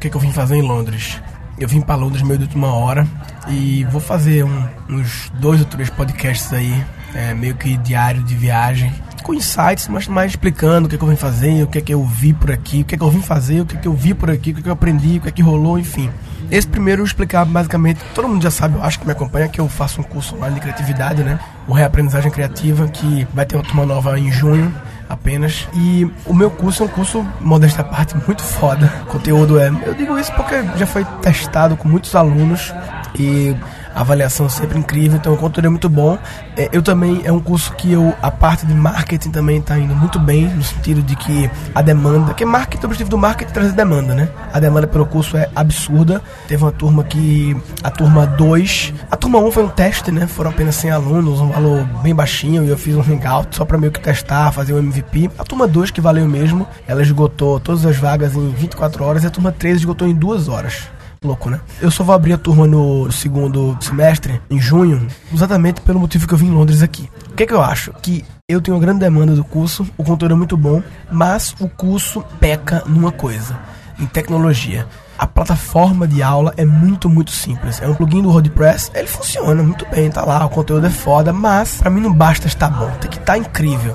que, que eu vim fazer em Londres. Eu vim para Londres meio de última hora e vou fazer um, uns dois ou três podcasts aí, é, meio que diário de viagem, com insights, mas mais explicando o que, que eu vim fazer, o que é que eu vi por aqui, o que que eu vim fazer, o que que eu vi por aqui, o que que eu aprendi, o que que rolou, enfim. Esse primeiro eu explicar basicamente, todo mundo já sabe, eu acho que me acompanha, que eu faço um curso online de criatividade, né? O Reaprendizagem Criativa, que vai ter uma turma nova em junho apenas. E o meu curso é um curso, modesta parte, muito foda. O conteúdo é. Eu digo isso porque já foi testado com muitos alunos e avaliação sempre incrível, então o conteúdo é muito bom. É, eu também, é um curso que eu, a parte de marketing também está indo muito bem, no sentido de que a demanda, que marketing, o objetivo do marketing é trazer demanda, né? A demanda pelo curso é absurda. Teve uma turma que, a turma 2, a turma 1 um foi um teste, né? Foram apenas 100 alunos, um valor bem baixinho, e eu fiz um hangout só para meio que testar, fazer o um MVP. A turma 2, que valeu mesmo, ela esgotou todas as vagas em 24 horas, e a turma 3 esgotou em 2 horas louco, né? Eu só vou abrir a turma no segundo semestre, em junho, exatamente pelo motivo que eu vim em Londres aqui. O que é que eu acho? Que eu tenho uma grande demanda do curso, o conteúdo é muito bom, mas o curso peca numa coisa, em tecnologia. A plataforma de aula é muito, muito simples. É um plugin do WordPress, ele funciona muito bem, tá lá, o conteúdo é foda, mas para mim não basta estar bom, tem que estar tá incrível.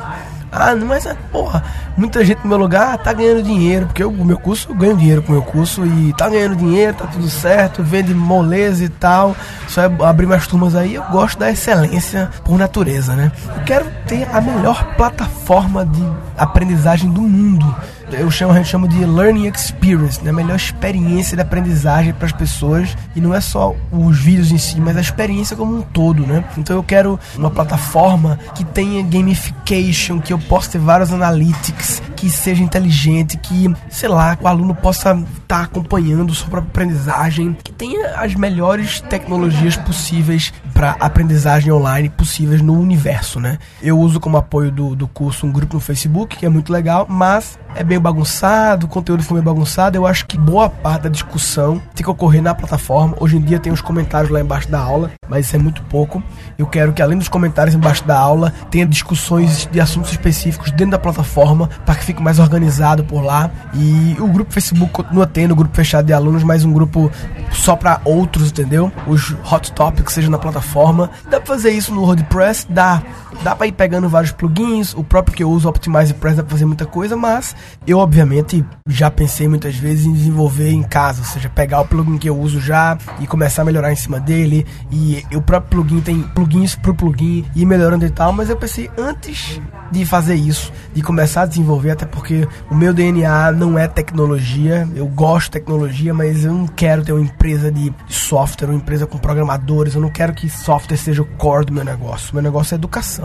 Ah, mas é, porra, muita gente no meu lugar tá ganhando dinheiro, porque o meu curso, eu ganho dinheiro com o meu curso e tá ganhando dinheiro, tá tudo certo, vende moleza e tal. Só é abrir mais turmas aí, eu gosto da excelência por natureza, né? Eu quero ter a melhor plataforma de aprendizagem do mundo eu chamo, a gente chama de learning experience, né? A melhor experiência de aprendizagem para as pessoas e não é só os vídeos em si, mas a experiência como um todo, né? Então eu quero uma plataforma que tenha gamification, que eu possa ter vários analytics, que seja inteligente, que, sei lá, o aluno possa estar tá acompanhando sua própria aprendizagem, que tenha as melhores tecnologias possíveis para aprendizagem online possíveis no universo, né? Eu uso como apoio do, do curso um grupo no Facebook, que é muito legal, mas é bem bagunçado, o conteúdo foi meio bagunçado. Eu acho que boa parte da discussão tem que ocorrer na plataforma. Hoje em dia tem os comentários lá embaixo da aula, mas isso é muito pouco. Eu quero que além dos comentários embaixo da aula, tenha discussões de assuntos específicos dentro da plataforma para que fique mais organizado por lá. E o grupo Facebook continua tendo grupo fechado de alunos, mas um grupo só para outros, entendeu? Os hot topics sejam na plataforma. Dá pra fazer isso no WordPress? Dá. Dá pra ir pegando vários plugins, o próprio que eu uso, Optimize Press, dá pra fazer muita coisa, mas eu, obviamente, já pensei muitas vezes em desenvolver em casa, ou seja, pegar o plugin que eu uso já e começar a melhorar em cima dele. E o próprio plugin tem plugins pro plugin e melhorando e tal, mas eu pensei antes de fazer isso, de começar a desenvolver, até porque o meu DNA não é tecnologia, eu gosto de tecnologia, mas eu não quero ter uma empresa de software, uma empresa com programadores, eu não quero que software seja o core do meu negócio. Meu negócio é educação.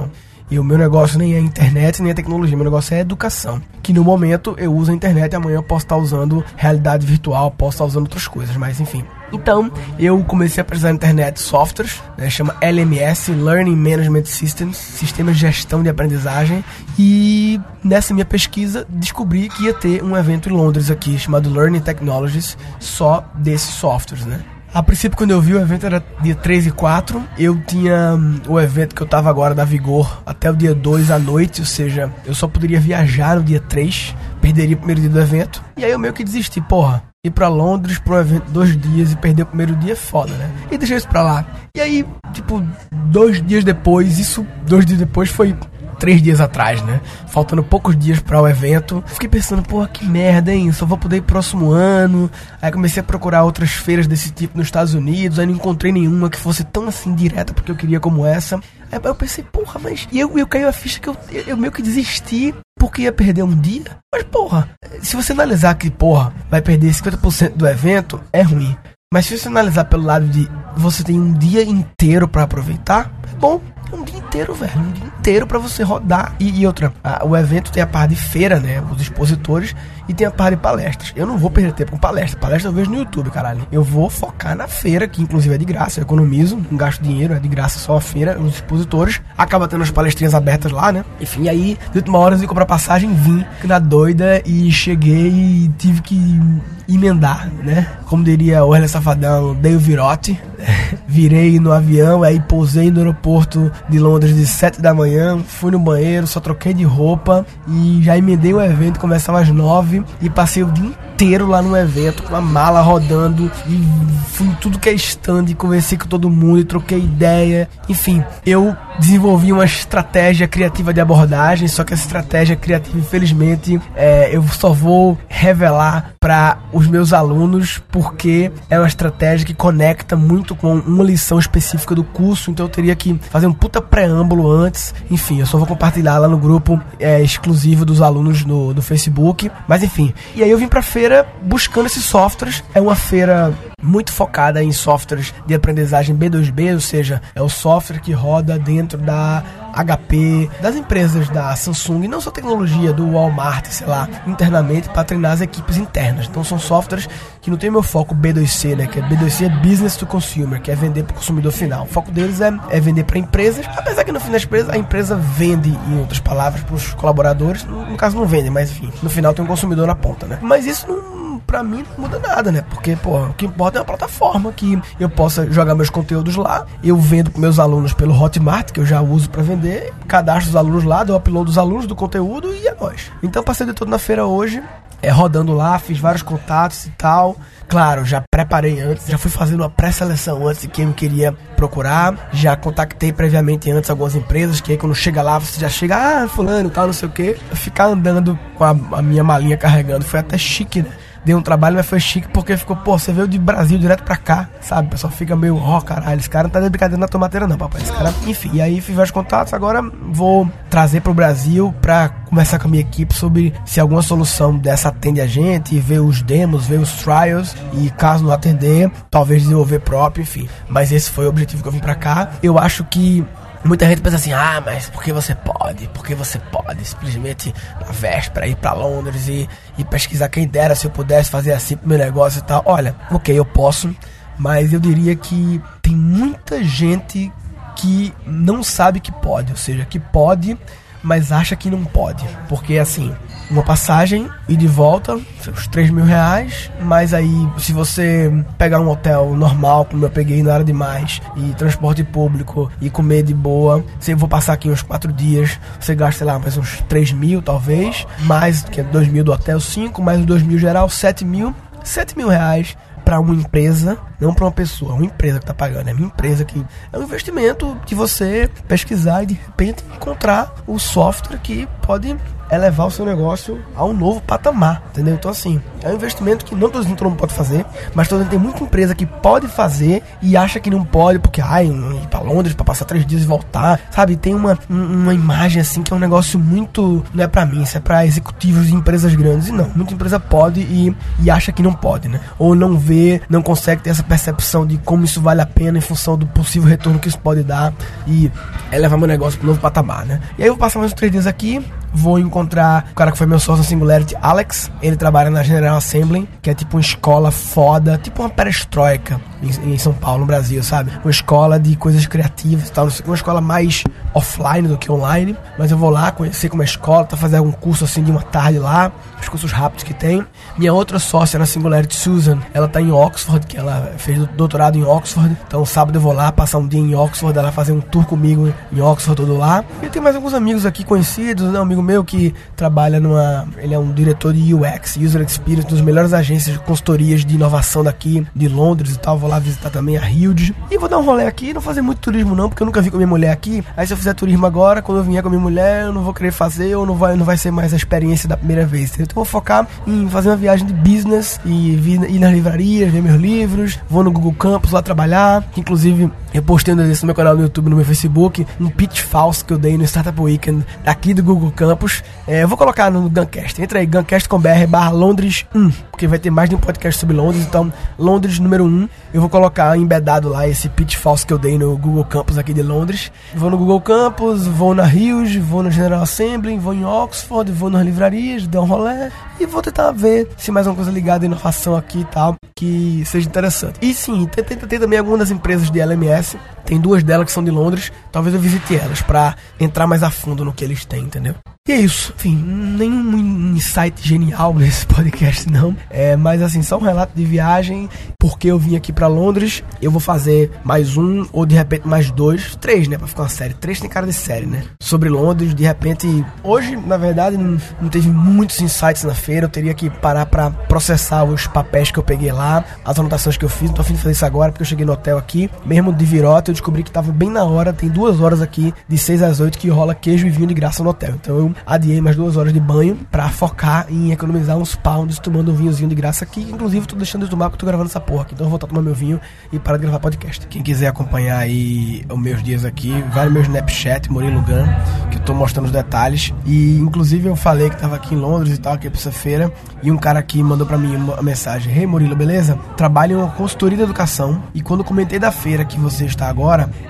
E o meu negócio nem é internet, nem é tecnologia, meu negócio é educação. Que no momento eu uso a internet amanhã eu posso estar usando realidade virtual, posso estar usando outras coisas, mas enfim. Então, eu comecei a precisar internet softwares, né, chama LMS, Learning Management Systems, Sistemas de Gestão de Aprendizagem, e nessa minha pesquisa descobri que ia ter um evento em Londres aqui, chamado Learning Technologies, só desses softwares, né? A princípio, quando eu vi o evento era dia 3 e 4. Eu tinha hum, o evento que eu tava agora da Vigor até o dia 2 à noite, ou seja, eu só poderia viajar no dia 3, perderia o primeiro dia do evento. E aí eu meio que desisti, porra. Ir pra Londres pro evento dois dias e perder o primeiro dia é foda, né? E deixei isso pra lá. E aí, tipo, dois dias depois, isso, dois dias depois foi três dias atrás, né? Faltando poucos dias para o evento. Fiquei pensando, porra, que merda, hein? Só vou poder ir próximo ano. Aí comecei a procurar outras feiras desse tipo nos Estados Unidos. Aí não encontrei nenhuma que fosse tão assim direta porque eu queria como essa. Aí eu pensei, porra, mas. E eu, eu caiu a ficha que eu, eu meio que desisti porque ia perder um dia. Mas, porra, se você analisar que, porra, vai perder 50% do evento, é ruim. Mas se você analisar pelo lado de você tem um dia inteiro para aproveitar, é bom um dia inteiro, velho. Um dia inteiro para você rodar. E, e outra, a, o evento tem a parte de feira, né? Os expositores e tem a parte de palestras. Eu não vou perder tempo com palestra. Palestra eu vejo no YouTube, caralho. Eu vou focar na feira, que inclusive é de graça. Eu economizo, não gasto dinheiro, é de graça só a feira, os expositores. Acaba tendo as palestrinhas abertas lá, né? Enfim, aí, de última hora, eu comprar passagem, vim na doida e cheguei e tive que emendar, né? Como diria o Hélio Safadão, dei o virote. Virei no avião, aí pousei no aeroporto de Londres de 7 da manhã, fui no banheiro, só troquei de roupa e já emendei o evento, começava às 9 e passei o dia inteiro lá no evento, com a mala rodando, e fui em tudo que é stand, conversei com todo mundo, e troquei ideia. Enfim, eu desenvolvi uma estratégia criativa de abordagem, só que essa estratégia criativa, infelizmente, é, eu só vou revelar para os meus alunos, porque é uma estratégia que conecta muito com uma lição específica do curso, então eu teria que fazer um puta preâmbulo antes. Enfim, eu só vou compartilhar lá no grupo é, exclusivo dos alunos no, do Facebook. Mas enfim, e aí eu vim pra feira buscando esses softwares. É uma feira muito focada em softwares de aprendizagem B2B, ou seja, é o software que roda dentro da HP, das empresas da Samsung, não só tecnologia, do Walmart, sei lá, internamente para treinar as equipes internas. Então são softwares que não tem meu foco B2C, né? Que é B2C é Business to Consumer, que é vender para o consumidor final. O foco deles é, é vender para empresas, apesar que no fim das empresas a empresa vende, em outras palavras, para os colaboradores. No, no caso não vende, mas enfim, no final tem um consumidor na ponta, né? Mas isso não pra mim não muda nada, né? Porque, pô, o que importa é uma plataforma que eu possa jogar meus conteúdos lá. Eu vendo com meus alunos pelo Hotmart, que eu já uso para vender, cadastro os alunos lá, dou upload dos alunos do conteúdo e é nóis. Então passei de todo na feira hoje, é, rodando lá, fiz vários contatos e tal. Claro, já preparei antes, já fui fazendo uma pré-seleção antes de quem eu queria procurar. Já contactei previamente antes algumas empresas, que aí quando chega lá, você já chega, ah, fulano, tal, não sei o que. Ficar andando com a, a minha malinha carregando foi até chique, né? Deu um trabalho, mas foi chique porque ficou, pô, você veio de Brasil direto pra cá, sabe? O pessoal fica meio, ó, oh, caralho, esse cara não tá de brincadeira na tomateira, não, papai. Esse cara, enfim. E aí fiz vários contatos, agora vou trazer pro Brasil pra conversar com a minha equipe sobre se alguma solução dessa atende a gente, ver os demos, ver os trials e caso não atender, talvez desenvolver próprio, enfim. Mas esse foi o objetivo que eu vim pra cá. Eu acho que Muita gente pensa assim, ah, mas porque você pode? Porque você pode simplesmente na véspera ir para Londres e, e pesquisar quem dera se eu pudesse fazer assim pro meu negócio e tal. Olha, ok, eu posso, mas eu diria que tem muita gente que não sabe que pode, ou seja, que pode, mas acha que não pode. Porque assim, uma passagem e de volta, uns 3 mil reais, mas aí se você pegar um hotel normal, como eu peguei, não era demais, e transporte público e comer de boa, se eu vou passar aqui uns 4 dias, você gasta, sei lá, mais uns 3 mil talvez, mais que é 2 mil do hotel, 5, mais os 2 mil geral, 7 mil, 7 mil reais para uma empresa, não para uma pessoa, uma empresa que está pagando, é uma empresa que é um investimento de você pesquisar e de repente encontrar o software que pode é levar o seu negócio a um novo patamar, entendeu? Então, assim, é um investimento que não todo mundo pode fazer, mas todo mundo tem muita empresa que pode fazer e acha que não pode, porque, ai, ir pra Londres pra passar três dias e voltar, sabe? Tem uma, uma imagem, assim, que é um negócio muito. Não é pra mim, isso é pra executivos de empresas grandes. E não, muita empresa pode e, e acha que não pode, né? Ou não vê, não consegue ter essa percepção de como isso vale a pena em função do possível retorno que isso pode dar e é levar meu negócio pro novo patamar, né? E aí eu vou passar mais uns três dias aqui, vou encontrar o cara que foi meu sócio na Singularity, Alex. Ele trabalha na General Assembly, que é tipo uma escola foda, tipo uma perestroika em, em São Paulo, no Brasil, sabe? Uma escola de coisas criativas e tal. Uma escola mais offline do que online. Mas eu vou lá conhecer como é a escola, tá fazendo algum curso assim de uma tarde lá, os cursos rápidos que tem. Minha outra sócia na Singularity, Susan, ela tá em Oxford, que ela fez doutorado em Oxford. Então sábado eu vou lá passar um dia em Oxford, ela fazer um tour comigo em Oxford todo lá. E tem mais alguns amigos aqui conhecidos, né? Um amigo meu que trabalha numa. Ele é um diretor de UX, User Experience, dos melhores agências de consultorias de inovação daqui de Londres e tal. Vou lá visitar também a Hilde. E vou dar um rolê aqui, não fazer muito turismo não, porque eu nunca vi com minha mulher aqui. Aí se eu fizer turismo agora, quando eu vier com minha mulher, eu não vou querer fazer ou não vai, não vai ser mais a experiência da primeira vez. Então eu vou focar em fazer uma viagem de business e ir nas livrarias, ver meus livros. Vou no Google Campus lá trabalhar. Inclusive, eu postei um no meu canal no YouTube, no meu Facebook, um pitch falso que eu dei no Startup Weekend aqui do Google Campus. É, eu vou colocar no Guncast. Entra aí, guncast.com.br barra Londres 1, porque vai ter mais de um podcast sobre Londres. Então, Londres número 1. Eu vou colocar embedado lá esse pitch falso que eu dei no Google Campus aqui de Londres. Vou no Google Campus, vou na Hughes, vou no General Assembly, vou em Oxford, vou nas livrarias, dar um rolé e vou tentar ver se mais uma coisa ligada à inovação aqui e tal que seja interessante. E sim, tem também algumas empresas de LMS, tem duas delas que são de Londres, talvez eu visite elas para entrar mais a fundo no que eles têm, entendeu? E é isso. Enfim, nenhum insight genial nesse podcast, não. É, mas assim, só um relato de viagem. Porque eu vim aqui para Londres, eu vou fazer mais um, ou de repente mais dois, três, né? Pra ficar uma série. Três tem cara de série, né? Sobre Londres, de repente. Hoje, na verdade, não, não teve muitos insights na feira. Eu teria que parar para processar os papéis que eu peguei lá, as anotações que eu fiz. Não tô afim de fazer isso agora, porque eu cheguei no hotel aqui, mesmo de virota, eu descobri que tava bem na hora. Tem duas horas aqui, de seis às oito, que rola queijo e vinho de graça no hotel. Então eu adiei mais duas horas de banho para focar em economizar uns pounds tomando um vinhozinho de graça aqui. Inclusive, tô deixando de tomar porque tô gravando essa porra aqui. Então eu vou voltar a tomar meu vinho e parar de gravar podcast. Quem quiser acompanhar aí os meus dias aqui, vai no meu Snapchat, Murilo Gun, que eu tô mostrando os detalhes. E inclusive eu falei que tava aqui em Londres e tal, aqui essa feira, e um cara aqui mandou para mim uma mensagem: Hey Murilo, beleza? Trabalho em uma consultoria de educação e quando comentei da feira que você está agora,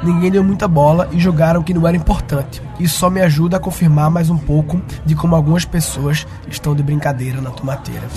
ninguém deu muita bola e jogaram que não era importante. Isso só me ajuda a confirmar mais um pouco de como algumas pessoas estão de brincadeira na tomateira.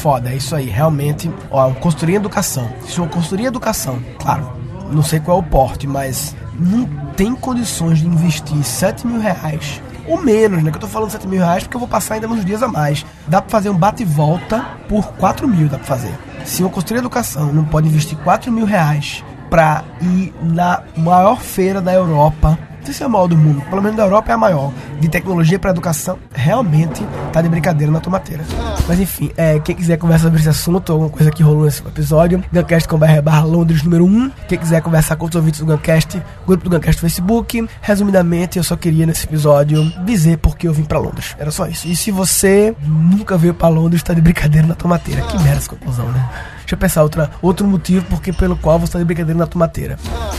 Foda, é isso aí. Realmente, ó, em educação. Se uma consultoria em educação, claro, não sei qual é o porte, mas não tem condições de investir 7 mil reais ou menos, né? Que eu tô falando 7 mil reais porque eu vou passar ainda uns dias a mais. Dá pra fazer um bate e volta por 4 mil, dá pra fazer. Se uma consultoria de educação não pode investir 4 mil reais pra ir na maior feira da Europa sei se é a maior do mundo, pelo menos da Europa é a maior, de tecnologia para educação, realmente tá de brincadeira na tomateira. Mas enfim, é, quem quiser conversar sobre esse assunto, alguma coisa que rolou nesse episódio, Guncast com barra Londres número 1. Quem quiser conversar com os ouvintes do Guncast, grupo do Guncast Facebook. Resumidamente, eu só queria nesse episódio dizer porque eu vim para Londres. Era só isso. E se você nunca veio para Londres, tá de brincadeira na tomateira. Que merda essa conclusão, né? Deixa eu pensar outra, outro motivo porque pelo qual você está de brincadeira na tomateira.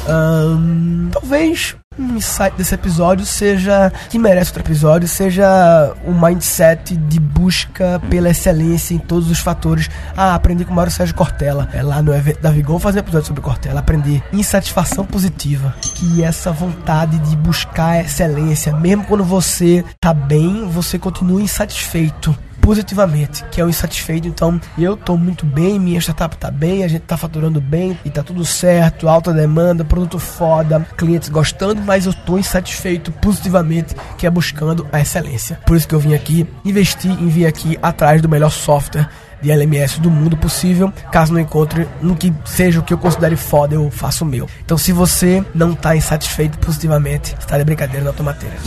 Um, talvez um insight desse episódio seja que merece outro episódio seja o um mindset de busca pela excelência em todos os fatores. Ah aprendi com o Mário Sérgio Cortella. É lá no evento da Vigor fazer episódio sobre Cortella. Aprendi. Insatisfação positiva que essa vontade de buscar excelência. Mesmo quando você tá bem você continua insatisfeito positivamente, que é o insatisfeito. Então, eu tô muito bem, minha startup tá bem, a gente tá faturando bem e tá tudo certo, alta demanda, produto foda, clientes gostando, mas eu tô insatisfeito positivamente, que é buscando a excelência. Por isso que eu vim aqui investir em vir aqui atrás do melhor software de LMS do mundo possível. Caso não encontre no que seja o que eu considere foda, eu faço o meu. Então, se você não tá insatisfeito positivamente, está de brincadeira na tomateira.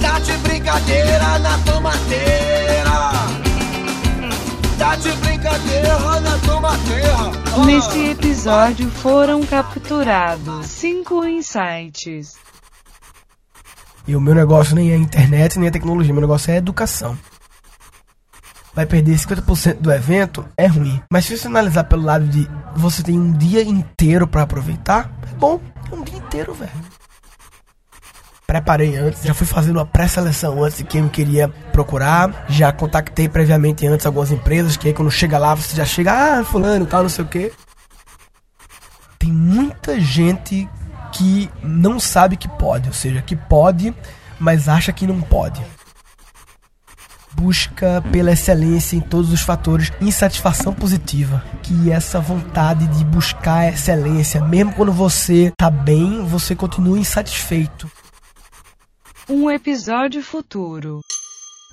Tá de brincadeira na tomateira. Nesse episódio foram capturados cinco insights. E o meu negócio nem é internet, nem é tecnologia, meu negócio é educação. Vai perder 50% do evento, é ruim. Mas se você analisar pelo lado de você tem um dia inteiro para aproveitar, é bom, é um dia inteiro, velho preparei antes, já fui fazendo uma pré-seleção antes de quem eu queria procurar, já contactei previamente antes algumas empresas, que aí quando chega lá você já chega, ah, fulano, tal, não sei o que. Tem muita gente que não sabe que pode, ou seja, que pode, mas acha que não pode. Busca pela excelência em todos os fatores, insatisfação positiva, que essa vontade de buscar excelência, mesmo quando você tá bem, você continua insatisfeito um episódio futuro.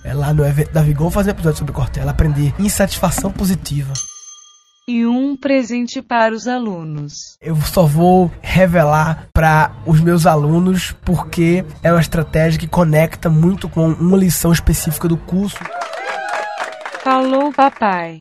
É lá no evento da Vigor fazer um episódio sobre Cortella, aprendi insatisfação positiva. E um presente para os alunos. Eu só vou revelar para os meus alunos porque é uma estratégia que conecta muito com uma lição específica do curso. Falou, papai.